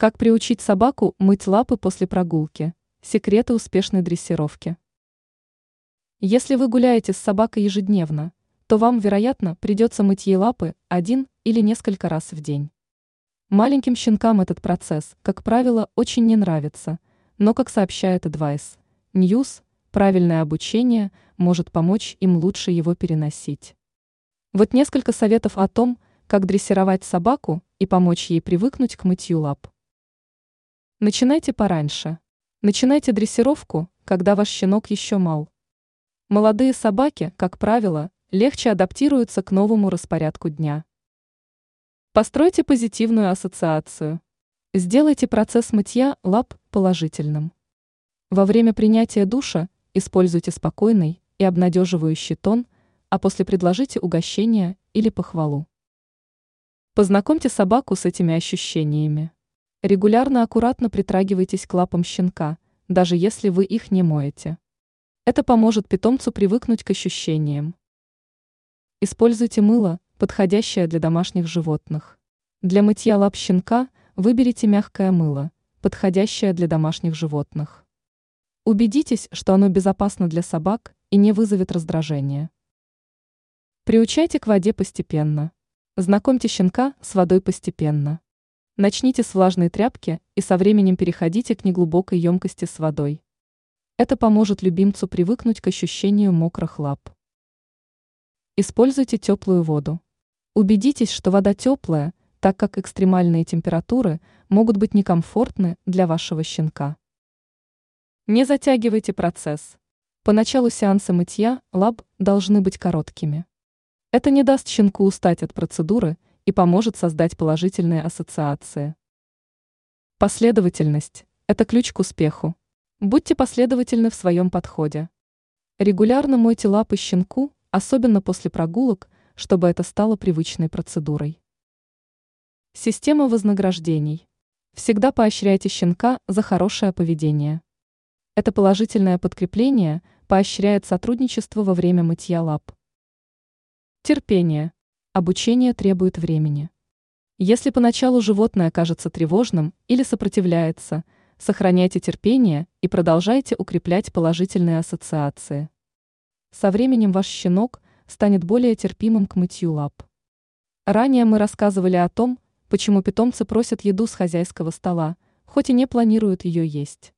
Как приучить собаку мыть лапы после прогулки? Секреты успешной дрессировки. Если вы гуляете с собакой ежедневно, то вам, вероятно, придется мыть ей лапы один или несколько раз в день. Маленьким щенкам этот процесс, как правило, очень не нравится, но, как сообщает Advice News, правильное обучение может помочь им лучше его переносить. Вот несколько советов о том, как дрессировать собаку и помочь ей привыкнуть к мытью лап. Начинайте пораньше. Начинайте дрессировку, когда ваш щенок еще мал. Молодые собаки, как правило, легче адаптируются к новому распорядку дня. Постройте позитивную ассоциацию. Сделайте процесс мытья лап положительным. Во время принятия душа используйте спокойный и обнадеживающий тон, а после предложите угощение или похвалу. Познакомьте собаку с этими ощущениями. Регулярно аккуратно притрагивайтесь к лапам щенка, даже если вы их не моете. Это поможет питомцу привыкнуть к ощущениям. Используйте мыло, подходящее для домашних животных. Для мытья лап щенка выберите мягкое мыло, подходящее для домашних животных. Убедитесь, что оно безопасно для собак и не вызовет раздражения. Приучайте к воде постепенно. Знакомьте щенка с водой постепенно. Начните с влажной тряпки и со временем переходите к неглубокой емкости с водой. Это поможет любимцу привыкнуть к ощущению мокрых лап. Используйте теплую воду. Убедитесь, что вода теплая, так как экстремальные температуры могут быть некомфортны для вашего щенка. Не затягивайте процесс. По началу сеанса мытья лап должны быть короткими. Это не даст щенку устать от процедуры и поможет создать положительные ассоциации. Последовательность – это ключ к успеху. Будьте последовательны в своем подходе. Регулярно мойте лапы щенку, особенно после прогулок, чтобы это стало привычной процедурой. Система вознаграждений. Всегда поощряйте щенка за хорошее поведение. Это положительное подкрепление поощряет сотрудничество во время мытья лап. Терпение. Обучение требует времени. Если поначалу животное кажется тревожным или сопротивляется, сохраняйте терпение и продолжайте укреплять положительные ассоциации. Со временем ваш щенок станет более терпимым к мытью лап. Ранее мы рассказывали о том, почему питомцы просят еду с хозяйского стола, хоть и не планируют ее есть.